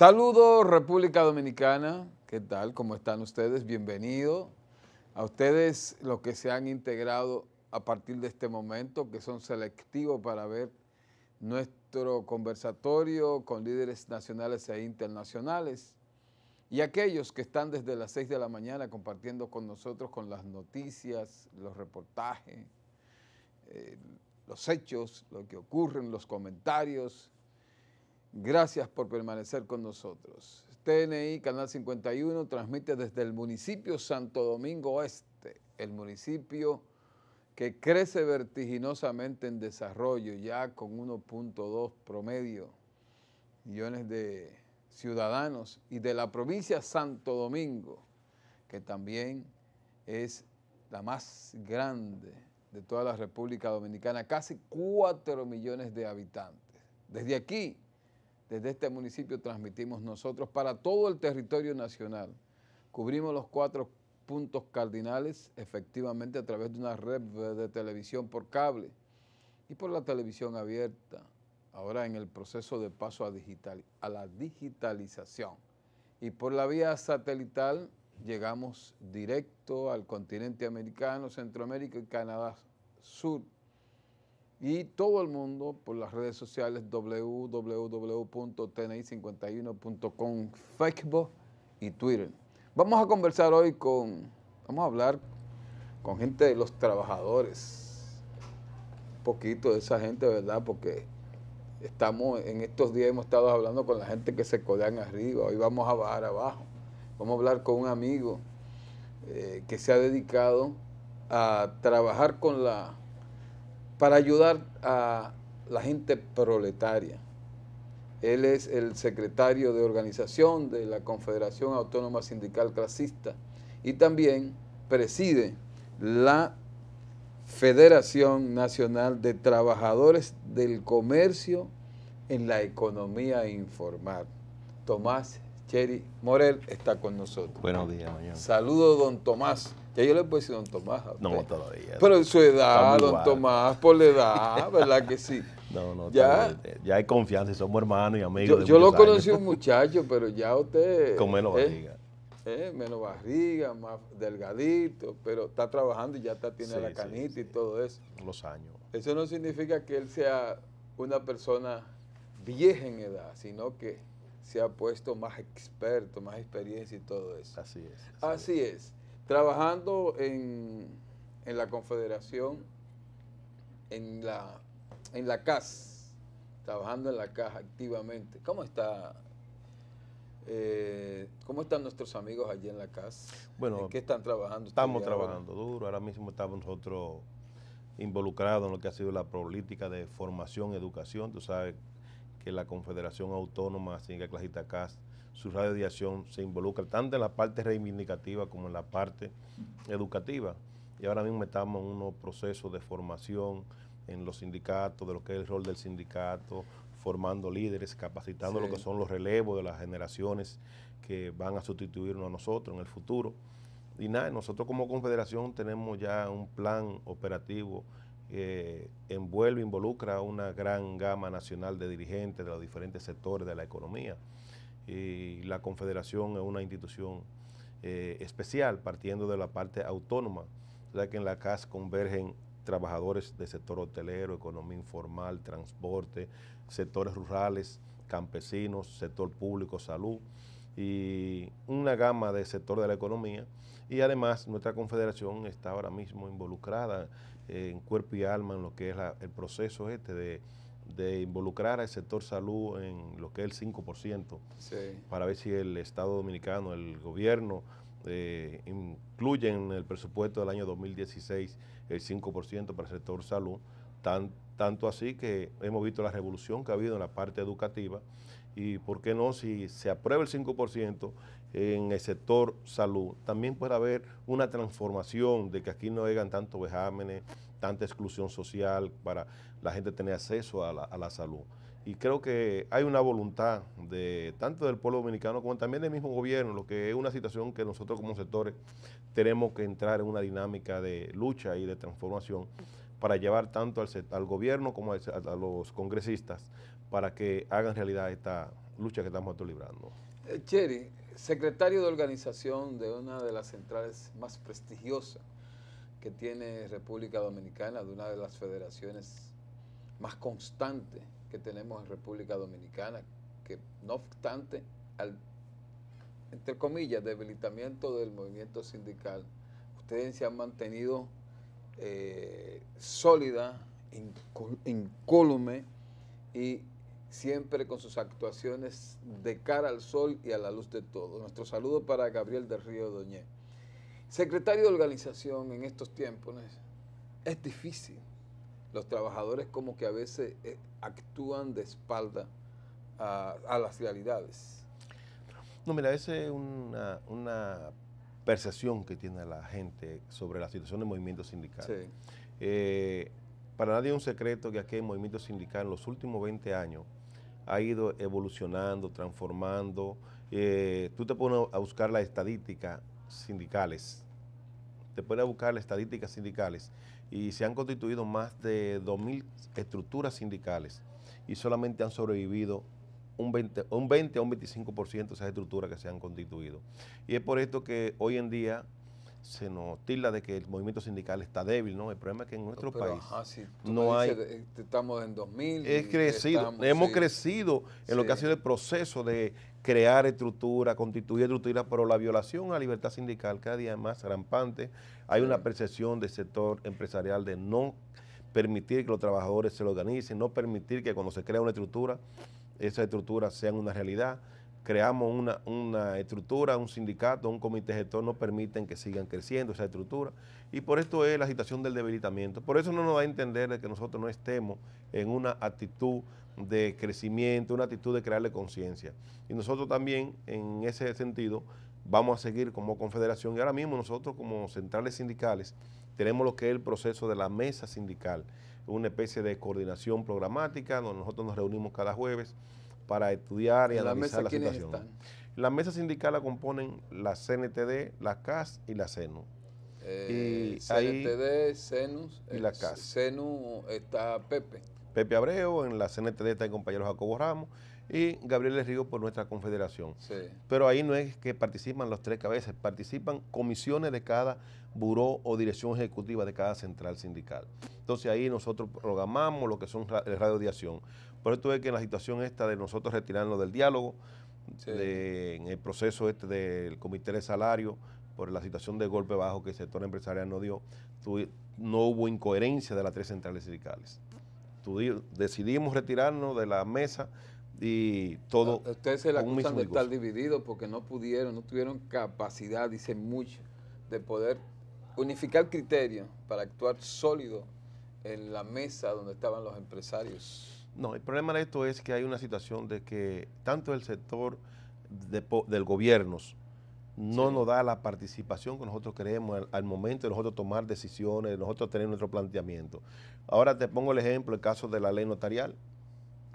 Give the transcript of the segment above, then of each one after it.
Saludos República Dominicana, ¿qué tal? ¿Cómo están ustedes? Bienvenidos a ustedes los que se han integrado a partir de este momento, que son selectivos para ver nuestro conversatorio con líderes nacionales e internacionales y aquellos que están desde las 6 de la mañana compartiendo con nosotros con las noticias, los reportajes, eh, los hechos, lo que ocurre, los comentarios. Gracias por permanecer con nosotros. TNI Canal 51 transmite desde el municipio Santo Domingo Oeste, el municipio que crece vertiginosamente en desarrollo, ya con 1.2 promedio millones de ciudadanos, y de la provincia Santo Domingo, que también es la más grande de toda la República Dominicana, casi 4 millones de habitantes. Desde aquí, desde este municipio, transmitimos nosotros para todo el territorio nacional. Cubrimos los cuatro puntos cardinales efectivamente a través de una red de televisión por cable y por la televisión abierta, ahora en el proceso de paso a, digital, a la digitalización. Y por la vía satelital llegamos directo al continente americano, Centroamérica y Canadá Sur. Y todo el mundo por las redes sociales www.tni51.com, Facebook y Twitter. Vamos a conversar hoy con, vamos a hablar con gente de los trabajadores, un poquito de esa gente, ¿verdad? Porque estamos, en estos días hemos estado hablando con la gente que se codean arriba, hoy vamos a bajar abajo. Vamos a hablar con un amigo eh, que se ha dedicado a trabajar con la, para ayudar a la gente proletaria él es el secretario de organización de la Confederación Autónoma Sindical Clasista y también preside la Federación Nacional de Trabajadores del Comercio en la Economía Informal. Tomás Cheri Morel está con nosotros. Buenos días, mañana. Saludos, don Tomás. Ya yo le puedo decir don Tomás. No, todavía. Pero en su edad, don Tomás, por la edad, ¿verdad que sí? No, no, ya, ya hay confianza somos hermanos y amigos. Yo, lo conocí un muchacho, pero ya usted. Con menos eh, barriga. Eh, menos barriga, más delgadito, pero está trabajando y ya está, tiene la canita y todo eso. Los años. Eso no significa que él sea una persona vieja en edad, sino que se ha puesto más experto, más experiencia y todo eso. Así es. Así, es. Trabajando en, en la Confederación, en la en la CAS, trabajando en la caja activamente. ¿Cómo está? Eh, ¿Cómo están nuestros amigos allí en la CAS? Bueno, ¿En qué están trabajando? Estamos trabajando duro. Ahora mismo estamos nosotros involucrados en lo que ha sido la política de formación educación. Tú sabes que la Confederación Autónoma Sindical Clasista CAS, su radio de acción se involucra tanto en la parte reivindicativa como en la parte educativa. Y ahora mismo estamos en unos procesos de formación, en los sindicatos, de lo que es el rol del sindicato, formando líderes, capacitando lo que son los relevos de las generaciones que van a sustituirnos a nosotros en el futuro. Y nada, nosotros como confederación tenemos ya un plan operativo que envuelve, involucra a una gran gama nacional de dirigentes de los diferentes sectores de la economía. Y la confederación es una institución eh, especial, partiendo de la parte autónoma, ya que en la CAS convergen trabajadores del sector hotelero, economía informal, transporte, sectores rurales, campesinos, sector público, salud y una gama de sectores de la economía. Y además nuestra confederación está ahora mismo involucrada en cuerpo y alma en lo que es el proceso este de, involucrar al sector salud en lo que es el 5%, para ver si el Estado Dominicano, el gobierno, eh, incluye en el presupuesto del año 2016 el 5% para el sector salud, tan, tanto así que hemos visto la revolución que ha habido en la parte educativa y por qué no, si se aprueba el 5% en el sector salud, también puede haber una transformación de que aquí no hagan tantos vejámenes, tanta exclusión social para la gente tener acceso a la, salud. Y creo que hay una voluntad de tanto del pueblo dominicano como también del mismo gobierno, lo que es una situación que nosotros como sectores tenemos que entrar en una dinámica de lucha y de transformación para llevar tanto al gobierno como a, los congresistas para que hagan realidad esta, lucha que estamos librando. Eh, Cheri, secretario de organización de una de las centrales más prestigiosas que tiene República Dominicana, de una de las federaciones más constantes que tenemos en República Dominicana, que no obstante al, entre comillas, debilitamiento del movimiento sindical, ustedes se han mantenido eh, sólida, incólume y siempre con sus actuaciones de cara al sol y a la luz de todo. Nuestro saludo para Gabriel del Río Doñé. Secretario de organización en estos tiempos es difícil. Los trabajadores como que a veces eh, actúan de espalda a, las realidades. No, mira, esa es una, percepción que tiene la gente sobre la situación del movimiento sindical. Eh, para nadie es un secreto que aquí el movimiento sindical en los últimos 20 años ha ido evolucionando, transformando. Eh, tú te pones a buscar las estadísticas sindicales, te pones a buscar las estadísticas sindicales y se han constituido más de 2.000 estructuras sindicales y solamente han sobrevivido un 20, un 20 a un 25% de esas estructuras que se han constituido. Y es por esto que hoy en día se nos tilda de que el movimiento sindical está débil, ¿no? El problema es que en nuestro país no hay... estamos en 2000. Es crecido, hemos crecido en lo que ha sido el proceso de crear estructura, constituir estructura, pero la violación a la libertad sindical cada día es más rampante. Hay una percepción del sector empresarial de no permitir que los trabajadores se lo organicen, no permitir que cuando se crea una estructura, esa estructura sea una realidad creamos una, una, estructura, un sindicato, un comité gestor, no permiten que sigan creciendo esa estructura. Y por esto es la agitación del debilitamiento. Por eso no nos da a entender de que nosotros no estemos en una actitud de crecimiento, una actitud de crearle conciencia. Y nosotros también, en ese sentido, vamos a seguir como confederación. Y ahora mismo nosotros como centrales sindicales tenemos lo que es el proceso de la mesa sindical, una especie de coordinación programática, donde nosotros nos reunimos cada jueves para estudiar y analizar la, situación. La mesa sindical la componen la CNTD, la CAS y la CENU. Eh, CNTD, CENUS y la CAS. CENU está Pepe. Pepe Abreu, en la CNTD está el compañero Jacobo Ramos y Gabriel Río por nuestra confederación. Pero ahí no es que participan los tres cabezas, participan comisiones de cada buró o dirección ejecutiva de cada central sindical. Entonces ahí nosotros programamos lo que son el radio de acción. Por eso es que en la situación esta de nosotros retirarnos del diálogo, en el proceso este del comité de salario, por la situación de golpe bajo que el sector empresarial no dio, no hubo incoherencia de las tres centrales sindicales. decidimos retirarnos de la mesa y todo. ustedes se la acusan de estar divididos porque no pudieron, no tuvieron capacidad, dicen mucho, de poder unificar criterios para actuar sólido en la mesa donde estaban los empresarios. No, el problema de esto es que hay una situación de que tanto el sector del gobierno no nos da la participación que nosotros queremos al, momento de nosotros tomar decisiones, de nosotros tener nuestro planteamiento. Ahora te pongo el ejemplo, el caso de la ley notarial.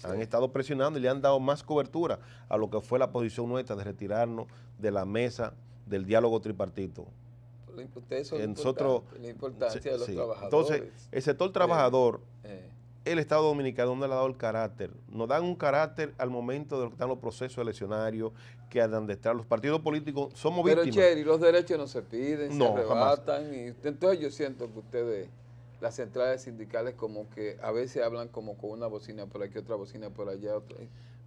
Han estado presionando y le han dado más cobertura a lo que fue la posición nuestra de retirarnos de la mesa del diálogo tripartito. Eso es nosotros, la importancia de los trabajadores. Entonces, el sector trabajador eh el Estado Dominicano no le ha dado el carácter. Nos dan un carácter al momento de lo que están los procesos eleccionarios, que andan detrás. Los partidos políticos somos víctimas. Pero, los derechos no se piden, se arrebatan. Y, entonces yo siento que ustedes, las centrales sindicales, como que a veces hablan como con una bocina por aquí, otra bocina por allá. Otra.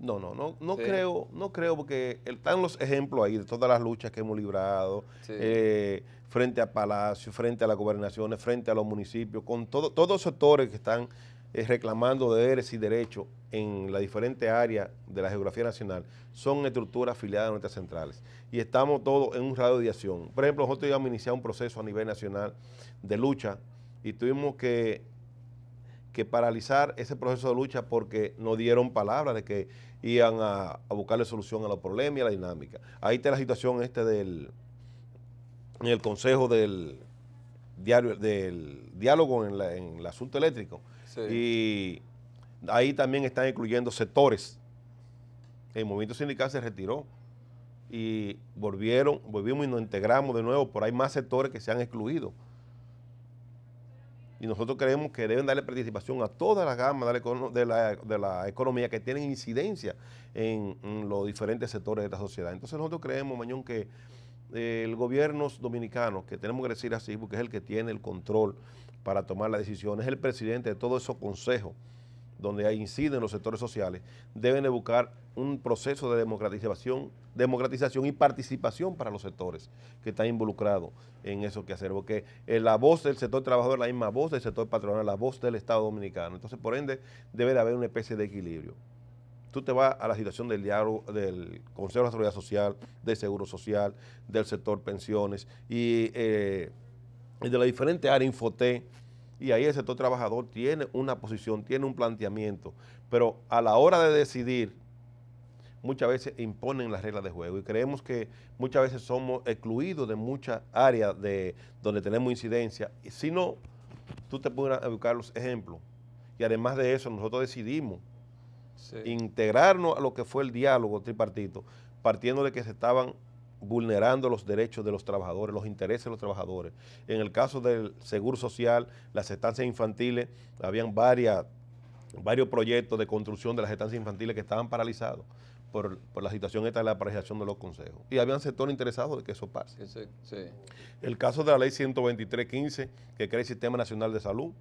No, no, no, no creo, no creo porque están los ejemplos ahí de todas las luchas que hemos librado eh, frente a Palacio, frente a las gobernaciones, frente a los municipios, con todo, todos los sectores que están reclamando deberes y derechos en las diferentes áreas de la geografía nacional son estructuras afiliadas a nuestras centrales. Y estamos todos en un radio de acción. Por ejemplo, nosotros íbamos a iniciar un proceso a nivel nacional de lucha y tuvimos que, que paralizar ese proceso de lucha porque nos dieron palabras de que iban a, buscarle solución a los problemas y a la dinámica. Ahí está la situación este del en el Consejo del, Diálogo en, en el asunto eléctrico y ahí también están incluyendo sectores. El movimiento sindical se retiró y volvieron, volvimos y nos integramos de nuevo, por ahí más sectores que se han excluido. y nosotros creemos que deben darle participación a toda la gama de la, economía que tienen incidencia en, los diferentes sectores de esta sociedad. Entonces nosotros creemos, Mañón, que eh, el gobierno dominicano, que tenemos que decir así, porque es el que tiene el control para tomar las decisiones, es el presidente de todos esos consejos donde inciden los sectores sociales, deben de buscar un proceso de democratización, democratización y participación para los sectores que están involucrados en eso que hacer, porque eh, la voz del sector trabajador es la misma voz del sector patronal, la voz del Estado Dominicano. Entonces, por ende, debe de haber una especie de equilibrio. Tú te vas a la situación del diálogo del Consejo de la Social, del Seguro Social, del sector pensiones y, eh, de las diferentes áreas, Infoté, y ahí el sector trabajador tiene una posición, tiene un planteamiento, pero a la hora de decidir, muchas veces imponen las reglas de juego y creemos que muchas veces somos excluidos de muchas áreas de donde tenemos incidencia. Y si no, tú te puedes buscar los ejemplos. Y además de eso, nosotros decidimos integrarnos a lo que fue el diálogo tripartito, partiendo de que se estaban vulnerando los derechos de los trabajadores, los intereses de los trabajadores. En el caso del Seguro Social, las estancias infantiles, habían varias, varios proyectos de construcción de las estancias infantiles que estaban paralizados por, la situación esta de la paralización de los consejos. Y habían sectores interesados de que eso pase. El caso de la ley 123.15, que crea el Sistema Nacional de Salud,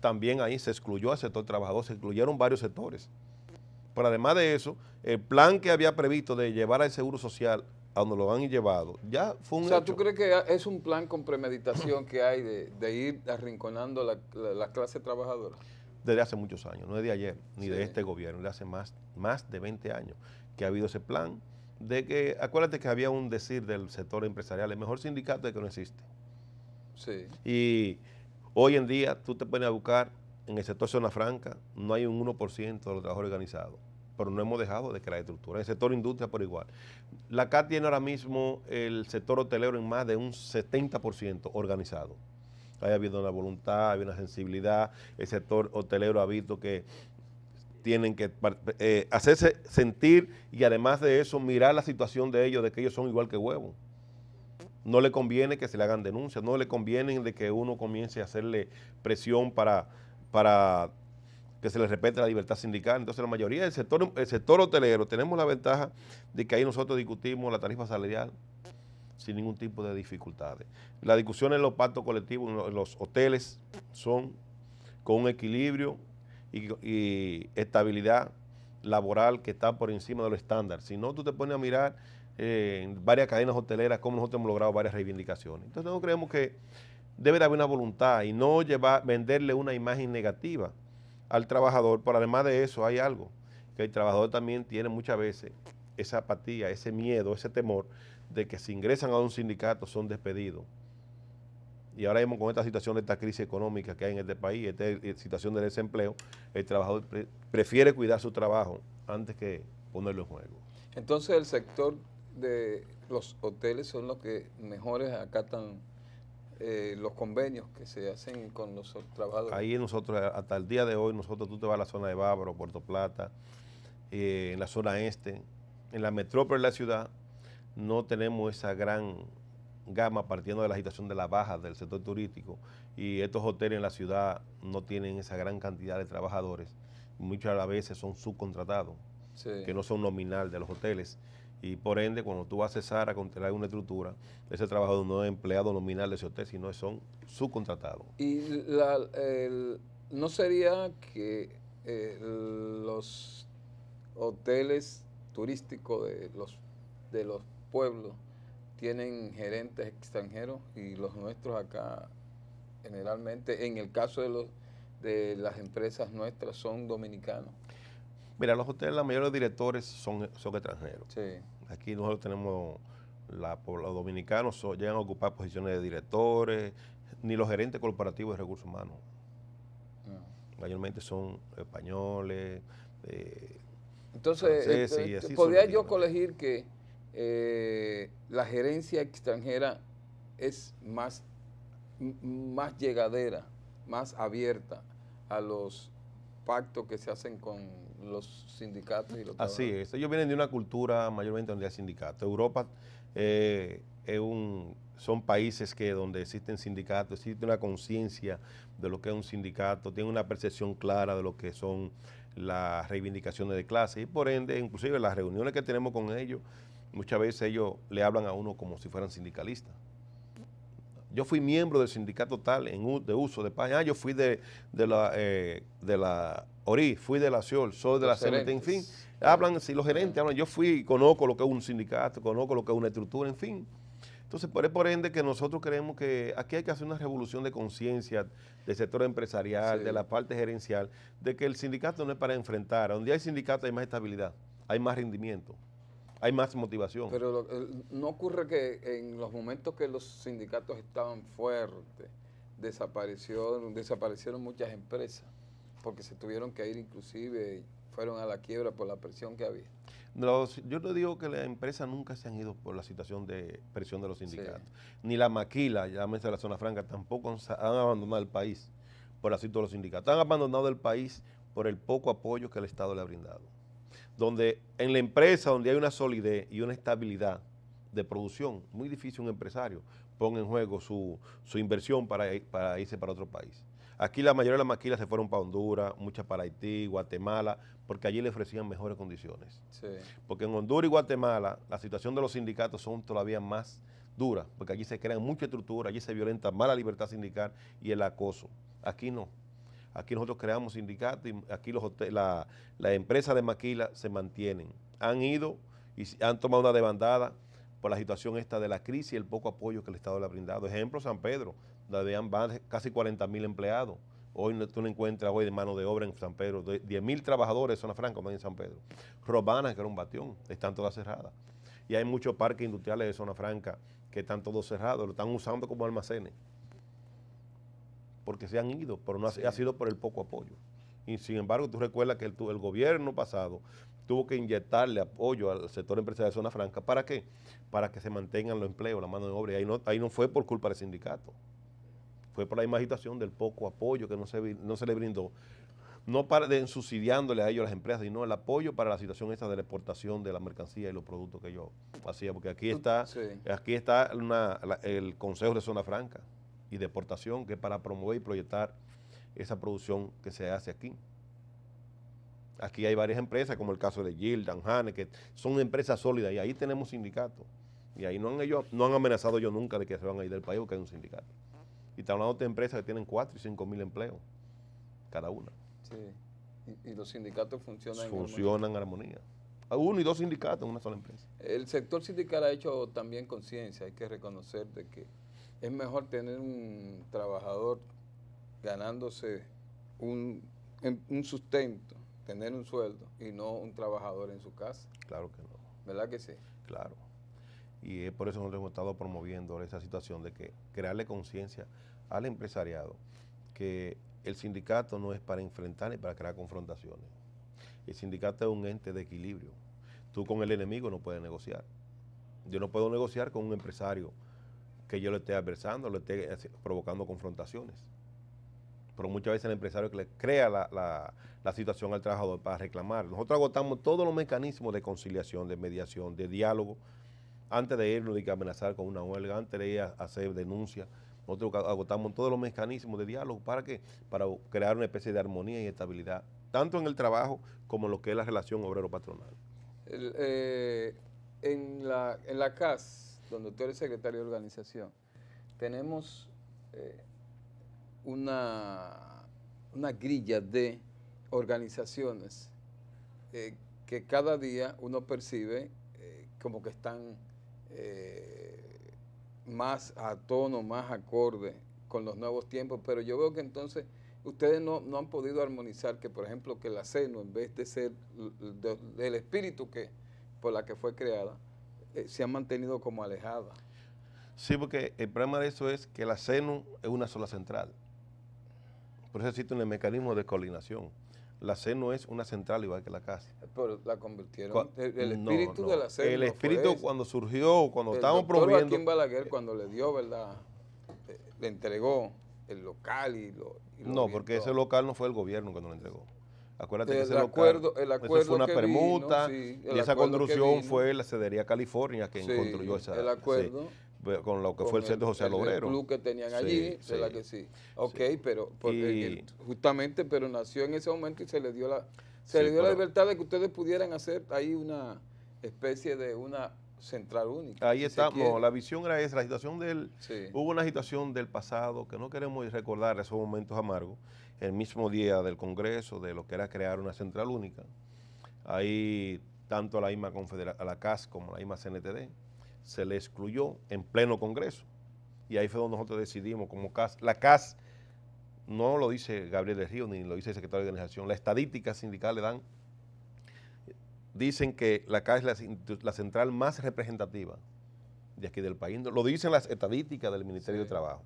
también ahí se excluyó al sector trabajador, se excluyeron varios sectores. Pero además de eso, el plan que había previsto de llevar al Seguro Social a donde lo han llevado, ya fue un O sea, ¿tú crees que es un plan con premeditación que hay de, ir arrinconando la, la, clase trabajadora? Desde hace muchos años, no es de ayer, ni de este gobierno, de hace más, más de 20 años que ha habido ese plan de que, acuérdate que había un decir del sector empresarial, el mejor sindicato es que no existe. Sí. Y hoy en día tú te pones a buscar en el sector zona franca, no hay un 1% de los trabajadores organizados pero no hemos dejado de crear estructura. El sector industria por igual. La CAT tiene ahora mismo el sector hotelero en más de un 70% organizado. Ha habido una voluntad, ha habido una sensibilidad. El sector hotelero ha visto que tienen que eh, hacerse sentir y además de eso mirar la situación de ellos, de que ellos son igual que huevos. No le conviene que se le hagan denuncias, no le conviene de que uno comience a hacerle presión para, para que se les respete la libertad sindical. Entonces la mayoría del sector, el sector hotelero tenemos la ventaja de que ahí nosotros discutimos la tarifa salarial sin ningún tipo de dificultades. Las discusiones en los pactos colectivos, en los hoteles, son con un equilibrio y, estabilidad laboral que está por encima de los estándares. Si no, tú te pones a mirar eh, en varias cadenas hoteleras cómo nosotros hemos logrado varias reivindicaciones. Entonces nosotros creemos que debe de haber una voluntad y no llevar, venderle una imagen negativa al trabajador, pero además de eso hay algo, que el trabajador también tiene muchas veces esa apatía, ese miedo, ese temor de que si ingresan a un sindicato son despedidos. Y ahora mismo con esta situación de esta crisis económica que hay en este país, esta eh, situación de desempleo, el trabajador prefiere cuidar su trabajo antes que ponerlo en juego. Entonces el sector de los hoteles son los que mejores acatan eh, los convenios que se hacen con los trabajadores. Ahí nosotros, hasta el día de hoy, nosotros, tú te vas a la zona de Bávaro, Puerto Plata, eh, en la zona este, en la metrópoli de la ciudad, no tenemos esa gran gama partiendo de la agitación de la baja del sector turístico y estos hoteles en la ciudad no tienen esa gran cantidad de trabajadores, muchas veces son subcontratados, que no son nominal de los hoteles y por ende, cuando tú vas a cesar a contratar una estructura, ese trabajador no es empleado nominal de ese hotel, sino son subcontratados. ¿Y no sería que eh, los hoteles turísticos de los, de los pueblos tienen gerentes extranjeros y los nuestros acá generalmente, en el caso de, los, de las empresas nuestras, son dominicanos? Mira, los hoteles, la mayoría de los directores son, son extranjeros. Aquí nosotros tenemos, la, los dominicanos llegan a ocupar posiciones de directores, ni los gerentes corporativos de recursos humanos. Ah. Mayormente son españoles. Eh, Entonces, eh, ¿podría yo colegir que eh, la gerencia extranjera es más, más llegadera, más abierta a los pactos que se hacen con los sindicatos y los Así es, ellos vienen de una cultura mayormente donde hay sindicatos. Europa, eh, un, son países que donde existen sindicatos, existe una conciencia de lo que es un sindicato, tiene una percepción clara de lo que son las reivindicaciones de clase y por ende, inclusive las reuniones que tenemos con ellos, muchas veces ellos le hablan a uno como si fueran sindicalistas. Yo fui miembro del sindicato tal en, de uso de paña. Ah, yo fui de, la, eh, de la ORI, fui de la CIOL, soy de la CMT, en fin. Hablan, si los gerentes hablan, yo fui, conozco lo que es un sindicato, conozco lo que es una estructura, en fin. Entonces, por, por ende que nosotros creemos que aquí hay que hacer una revolución de conciencia del sector empresarial, de la parte gerencial, de que el sindicato no es para enfrentar. Donde hay sindicato hay más estabilidad, hay más rendimiento hay más motivación. Pero no ocurre que en los momentos que los sindicatos estaban fuertes, desaparecieron, desaparecieron muchas empresas, porque se tuvieron que ir inclusive, fueron a la quiebra por la presión que había. yo no digo que las empresas nunca se han ido por la situación de presión de los sindicatos. Ni la maquila, llámese la zona franca, tampoco han, han abandonado el país por la situación de los sindicatos. Han abandonado el país por el poco apoyo que el Estado le ha brindado donde en la empresa donde hay una solidez y una estabilidad de producción, muy difícil un empresario ponga en juego su, inversión para, para, irse para otro país. Aquí la mayoría de las maquilas se fueron para Honduras, muchas para Haití, Guatemala, porque allí le ofrecían mejores condiciones. Porque en Honduras y Guatemala la situación de los sindicatos son todavía más duras, porque allí se crean mucha estructura, allí se violenta más la libertad sindical y el acoso. Aquí no. Aquí nosotros creamos sindicatos y aquí los la, empresas de maquila se mantienen. Han ido y han tomado una demandada por la situación esta de la crisis y el poco apoyo que el Estado le ha brindado. Ejemplo, San Pedro, donde han casi 40 mil empleados. Hoy tú no encuentras hoy de mano de obra en San Pedro, 10 mil trabajadores en zona franca, en San Pedro. Robana, que era un batión, están todas cerradas. Y hay muchos parques industriales de zona franca que están todos cerrados, lo están usando como almacenes porque se han ido, pero no ha, sido por el poco apoyo. Y sin embargo, tú recuerdas que el, el, gobierno pasado tuvo que inyectarle apoyo al sector empresarial de zona franca. ¿Para qué? Para que se mantengan los empleos, la mano de obra. Y ahí no, ahí no fue por culpa del sindicato. Fue por la imaginación del poco apoyo que no se, no se le brindó. No para de subsidiándole a ellos las empresas, sino el apoyo para la situación esta de la exportación de la mercancía y los productos que yo hacía. Porque aquí está, aquí está el Consejo de Zona Franca y deportación, que es para promover y proyectar esa producción que se hace aquí. Aquí hay varias empresas, como el caso de Gildan, Hane, que son empresas sólidas y ahí tenemos sindicatos. Y ahí no han, ellos, no han amenazado yo nunca de que se van a ir del país porque hay un sindicato. Y estamos hablando de empresas que tienen 4 y 5 mil empleos, cada una. Sí. Y, los sindicatos funcionan Funcionan en armonía. Hay uno y dos sindicatos en una sola empresa. El sector sindical ha hecho también conciencia, hay que reconocer de que es mejor tener un trabajador ganándose un, un, sustento, tener un sueldo y no un trabajador en su casa. Claro que no. ¿Verdad que sí? Claro. Y es por eso nosotros hemos estado promoviendo esa situación de que crearle conciencia al empresariado que el sindicato no es para enfrentar ni para crear confrontaciones. El sindicato es un ente de equilibrio. Tú con el enemigo no puedes negociar. Yo no puedo negociar con un empresario que yo le esté adversando, le esté provocando confrontaciones. Pero muchas veces el empresario que le crea la, situación al trabajador para reclamar. Nosotros agotamos todos los mecanismos de conciliación, de mediación, de diálogo, antes de irnos y amenazar con una huelga, antes de ir a hacer denuncia. Nosotros agotamos todos los mecanismos de diálogo para que para crear una especie de armonía y estabilidad, tanto en el trabajo como en lo que es la relación obrero-patronal. Eh, en, la, en la CAS, donde tú eres secretario de organización, tenemos eh, una, una grilla de organizaciones eh, que cada día uno percibe eh, como que están más a tono, más acorde con los nuevos tiempos, pero yo veo que entonces ustedes no, han podido armonizar que, por ejemplo, que la CENO, en vez de ser del espíritu que por la que fue creada, eh, se han mantenido como alejadas. Sí, porque el problema de eso es que la CENU es una sola central. Por eso existe un mecanismo de coordinación. La CENU es una central igual que la casa. Pero la convirtieron. el, espíritu de la CENU. El espíritu cuando surgió, cuando estábamos promoviendo. Joaquín Balaguer, cuando le dio, ¿verdad? Le entregó el local y lo. no, porque ese local no fue el gobierno cuando lo entregó. Acuérdate El que ese acuerdo- el eso acuerdo fue una que permuta vino, sí, el y esa construcción fue la Cedería California quien Sí, construyó esa. el acuerdo sí, con lo que con fue el Centro Social el- el Obrero. club que tenían allí, sí. ¿verdad que sí? Ok, pero Y- eh, justamente, pero nació en ese momento y se le dio la se le dio la libertad de que ustedes pudieran hacer ahí una especie de una central única. Ahí si estamos, la visión era esa, la situación del... Sí. Hubo una situación del pasado que no queremos recordar esos momentos amargos. El mismo día del Congreso, de lo que era crear una central única, ahí tanto a la IMA Confedera- a la CAS como a la IMA CNTD, se le excluyó en pleno Congreso. Y ahí fue donde nosotros decidimos como CAS. La CAS no lo dice Gabriel de Río ni lo dice el secretario de organización. La estadística sindical le dan, dicen que la CAS es la, central más representativa de aquí del país. Lo dicen las estadísticas del Ministerio Sí. de Trabajo.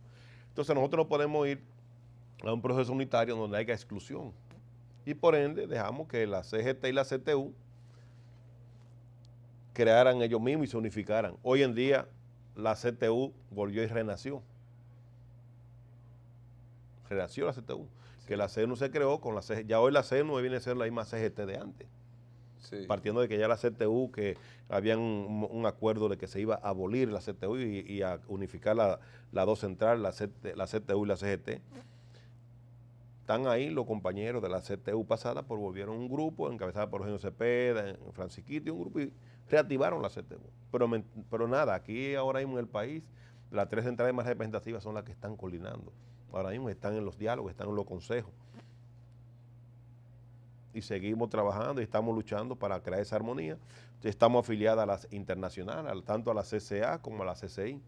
Entonces nosotros no podemos ir a un proceso unitario donde haya exclusión. Y por ende dejamos que la CGT y la CTU crearan ellos mismos y se unificaran. Hoy en día la CTU volvió y renació. Renació la CTU. Que la CNU se creó con la CGT. Ya hoy la CNU viene a ser la misma CGT de antes Sí. partiendo de que ya la CTU, que había un, un acuerdo de que se iba a abolir la CTU y, y a unificar la- las dos centrales, la, CT la CTU y la CGT. Están ahí los compañeros de la CTU pasada, por volvieron un grupo encabezado por Eugenio Cepeda, Francisquito un grupo y reactivaron la CTU. Pero, pero nada, aquí ahora mismo en el país, las tres centrales más representativas son las que están coordinando. Ahora mismo están en los diálogos, están en los consejos y seguimos trabajando y estamos luchando para crear esa armonía. Estamos afiliadas a las internacionales, al- tanto a la CCA como a la CCI,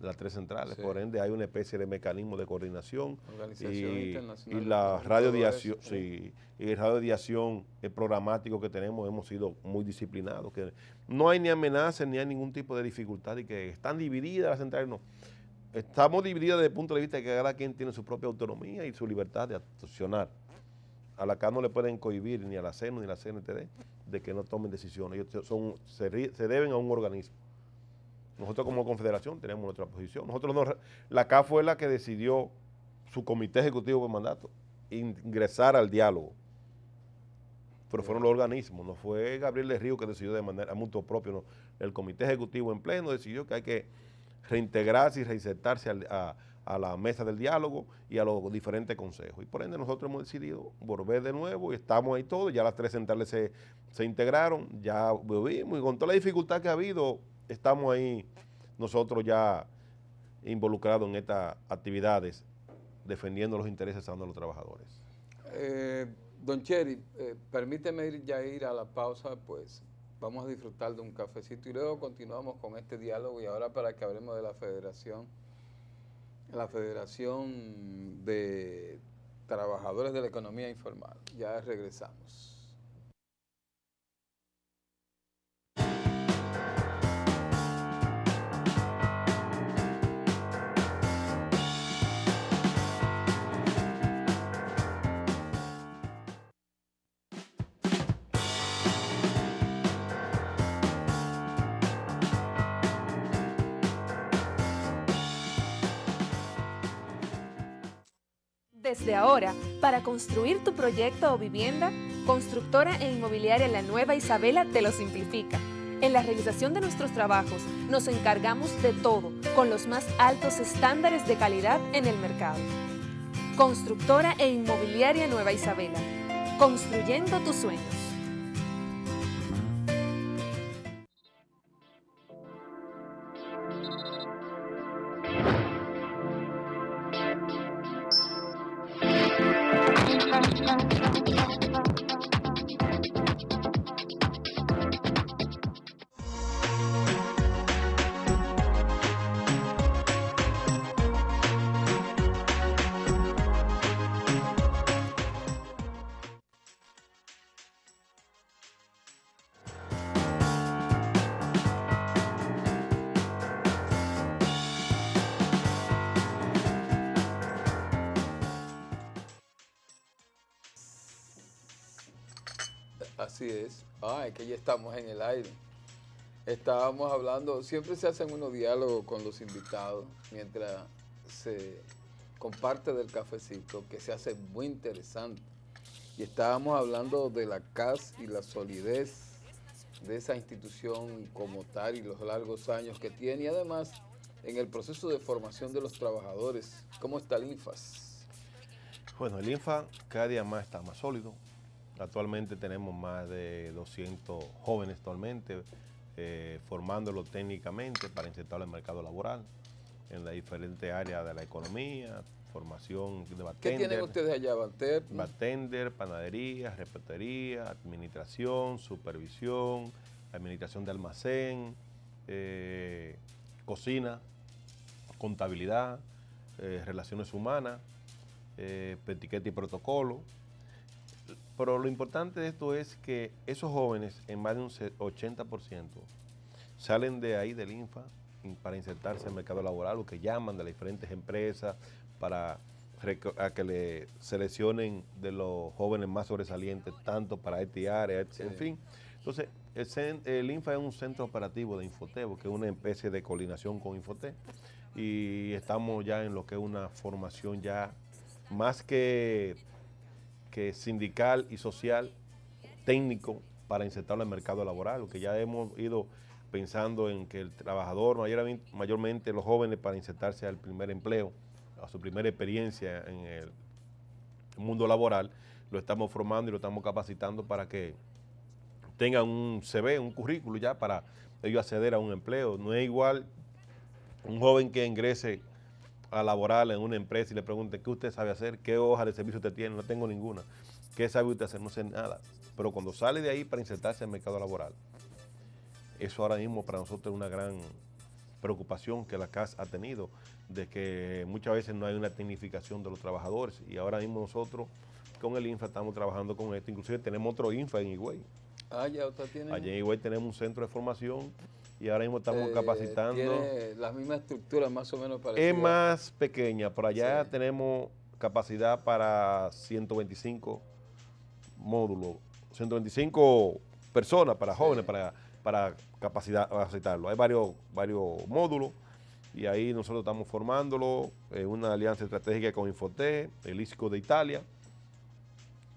las tres centrales. Sí. Por ende, hay una especie de mecanismo de coordinación Organización y, Internacional y la radiodiación, sí, y el radiodiación el programático que tenemos hemos sido muy disciplinados, que no hay ni amenazas ni hay ningún tipo de dificultad y que están divididas las centrales, no. Estamos divididas desde el punto de vista de que cada quien tiene su propia autonomía y su libertad de accionar a la CAN no le pueden cohibir ni a la CENU ni a la CNTD de que no tomen decisiones. Ellos son, se, se deben a un organismo. Nosotros como confederación tenemos nuestra posición. Nosotros no la CA fue la que decidió su comité ejecutivo de mandato ingresar al diálogo. Pero fueron los organismos, no fue Gabriel de Río que decidió de manera a mutuo propio, no. El comité ejecutivo en pleno decidió que hay que reintegrarse y reinsertarse a la mesa del diálogo y a los diferentes consejos. Y por ende nosotros hemos decidido volver de nuevo y estamos ahí todos, ya las tres centrales se, se integraron, ya vivimos y con toda la dificultad que ha habido, estamos ahí nosotros ya involucrados en estas actividades, defendiendo los intereses de los trabajadores. Eh, don Cheri, eh, permíteme ya ir a la pausa, pues vamos a disfrutar de un cafecito y luego continuamos con este diálogo y ahora para que hablemos de la federación, la Federación de Trabajadores de la Economía Informal. Ya regresamos. Desde ahora, para construir tu proyecto o vivienda, Constructora e Inmobiliaria La Nueva Isabela te lo simplifica. En la realización de nuestros trabajos nos encargamos de todo con los más altos estándares de calidad en el mercado. Constructora e Inmobiliaria Nueva Isabela. Construyendo tus sueños. Así. Ah, es que ya estamos en el aire. Estábamos hablando, siempre se hacen unos diálogos con los invitados mientras se comparte del cafecito, que se hace muy interesante. y estábamos hablando de la CAS y la solidez de esa institución como tal y los largos años que tiene y además en el proceso de formación de los trabajadores. ¿Cómo está el INFAS? Bueno, el INFA cada día más está más sólido. Actualmente tenemos más de 200 jóvenes actualmente eh, formándolo técnicamente para insertarlo en el mercado laboral en las diferentes áreas de la economía, formación de bartender. ¿Qué tienen ustedes allá, bartender? Bartender, panadería, repostería, administración, supervisión, administración de almacén, eh, cocina, contabilidad, eh, relaciones humanas, eh, etiqueta y protocolo. Pero lo importante de esto es que esos jóvenes, en más de un 80%, salen de ahí del INFA para insertarse en el mercado laboral, o que llaman de las diferentes empresas para a que le seleccionen de los jóvenes más sobresalientes, tanto para esta área, en fin. Entonces, el, INFA es un centro operativo de Infotep, que es una especie de coordinación con Infotep, y estamos ya en lo que es una formación ya más que, que sindical y social, técnico, para insertarlo en el mercado laboral, que ya hemos ido pensando en que el trabajador, mayormente los jóvenes, para insertarse al primer empleo, a su primera experiencia en el mundo laboral, lo estamos formando y lo estamos capacitando para que tengan un CV, un currículo ya para ellos acceder a un empleo. No es igual un joven que ingrese a laboral en una empresa y le pregunte qué usted sabe hacer, qué hoja de servicio usted tiene, no tengo ninguna. ¿Qué sabe usted hacer? No sé nada. Pero cuando sale de ahí para insertarse en el mercado laboral, eso ahora mismo para nosotros es una gran preocupación que la CAS ha tenido, de que muchas veces no hay una tecnificación de los trabajadores y ahora mismo nosotros con el INFA estamos trabajando con esto, inclusive tenemos otro INFA en Higüey. Ah, ya usted tiene. Allí en Higüey tenemos un centro de formación y ahora mismo estamos eh, capacitando. Tiene las mismas estructuras más o menos para Es más pequeña, por allá tenemos capacidad para 125 módulos, 125 personas para jóvenes, para para capacitarlo. Hay varios, varios módulos y ahí nosotros estamos formándolo en una alianza estratégica con Infote, el ISCO de Italia,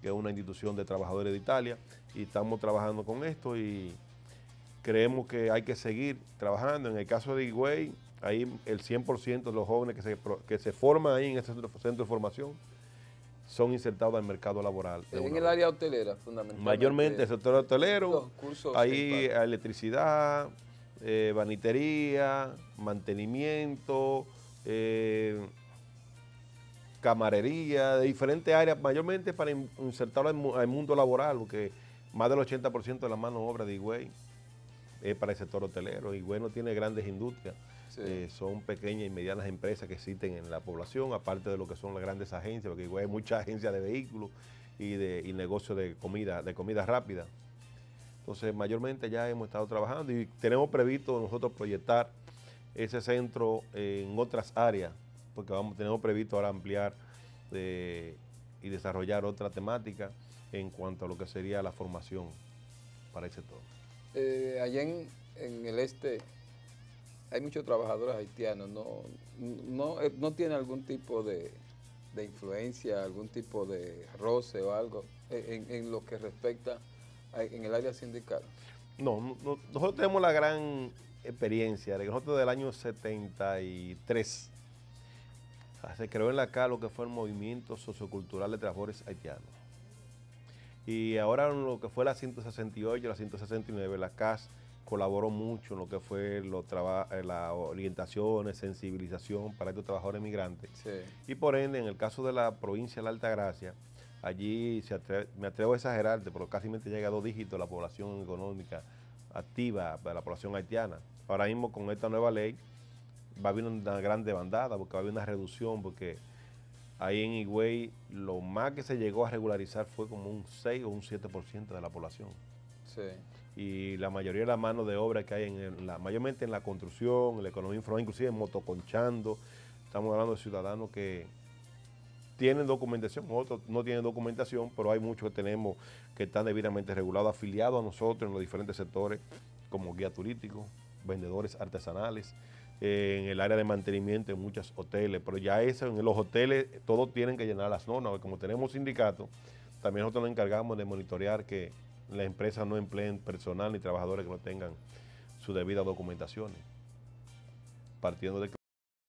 que es una institución de trabajadores de Italia, y estamos trabajando con esto y creemos que hay que seguir trabajando. En el caso de Higüey, ahí el 100% de los jóvenes que se, que se forman ahí en ese centro de formación son insertados al mercado laboral. En el área hotelera, fundamentalmente. Mayormente el sector hotelero, ahí electricidad, eh, vanitería, mantenimiento, eh, camarería, de diferentes áreas, mayormente para insertarlo al, mundo laboral, porque más del 80% de la mano obra de Higüey es para el sector hotelero. Higüey no tiene grandes industrias. Eh, son pequeñas y medianas empresas que existen en la población, aparte de lo que son las grandes agencias, porque igual hay muchas agencias de vehículos y de y negocios de comida, de comida rápida. Entonces, mayormente ya hemos estado trabajando y tenemos previsto nosotros proyectar ese centro en otras áreas, porque vamos, tenemos previsto ahora ampliar eh, y desarrollar otra temática en cuanto a lo que sería la formación para ese sector. Eh, allá en, el este hay muchos trabajadores haitianos, no, no, eh, tiene algún tipo de, influencia, algún tipo de roce o algo en, lo que respecta en el área sindical. No, nosotros tenemos la gran experiencia de que nosotros del año 73 se creó en la CA lo que fue el movimiento sociocultural de trabajadores haitianos. Y ahora lo que fue la 168, la 169, la CAS colaboró mucho en lo que fue los eh, las orientaciones, sensibilización para estos trabajadores migrantes. Y por ende, en el caso de la provincia de la Altagracia, allí me atrevo a exagerarte, pero casi llega a dos dígitos la población económica activa de la población haitiana. Ahora mismo con esta nueva ley va a haber una gran demandada porque va a haber una reducción porque ahí en Higüey lo más que se llegó a regularizar fue como un 6 o un 7% de la población. Sí y la mayoría de la mano de obra que hay en la, mayormente en la construcción, en la economía informal, inclusive en motoconchando. Estamos hablando de ciudadanos que tienen documentación, otros no tienen documentación, pero hay muchos que tenemos que están debidamente regulados, afiliados a nosotros en los diferentes sectores, como guía turístico, vendedores artesanales, en el área de mantenimiento en muchos hoteles, pero ya eso en los hoteles todos tienen que llenar las normas, como tenemos sindicatos, también nosotros nos encargamos de monitorear que las empresas no empleen personal ni trabajadores que no tengan sus debidas documentaciones, partiendo de que